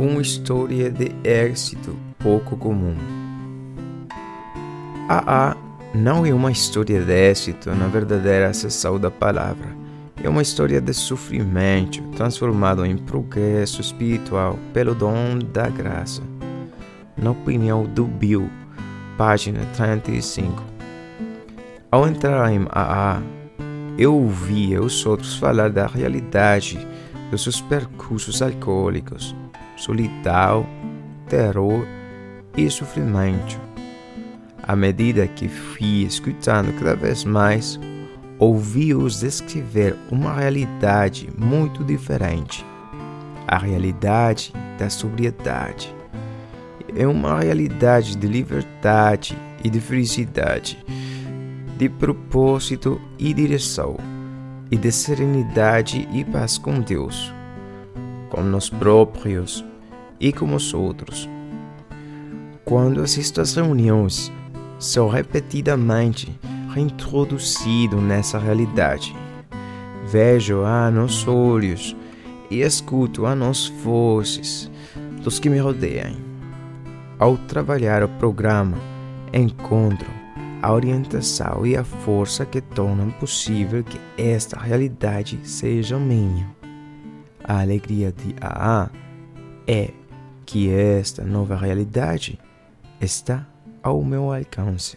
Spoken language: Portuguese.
uma história de êxito pouco comum. AA não é uma história de êxito na verdadeira acessão da palavra. É uma história de sofrimento transformado em progresso espiritual pelo dom da graça. Na opinião do Bill, página 35. Ao entrar em AA, eu ouvia os outros falar da realidade dos seus percursos alcoólicos, solidão, terror e sofrimento. À medida que fui escutando cada vez mais, ouvi-os descrever uma realidade muito diferente. A realidade da sobriedade. É uma realidade de liberdade e de felicidade, de propósito e direção, e de serenidade e paz com Deus, com nós próprios e com os outros. Quando assisto às reuniões, sou repetidamente reintroduzido nessa realidade. Vejo a nos olhos e escuto a nos vozes dos que me rodeiam. Ao trabalhar o programa, encontro a orientação e a força que tornam possível que esta realidade seja minha. A alegria de AA é que esta nova realidade está ao meu alcance.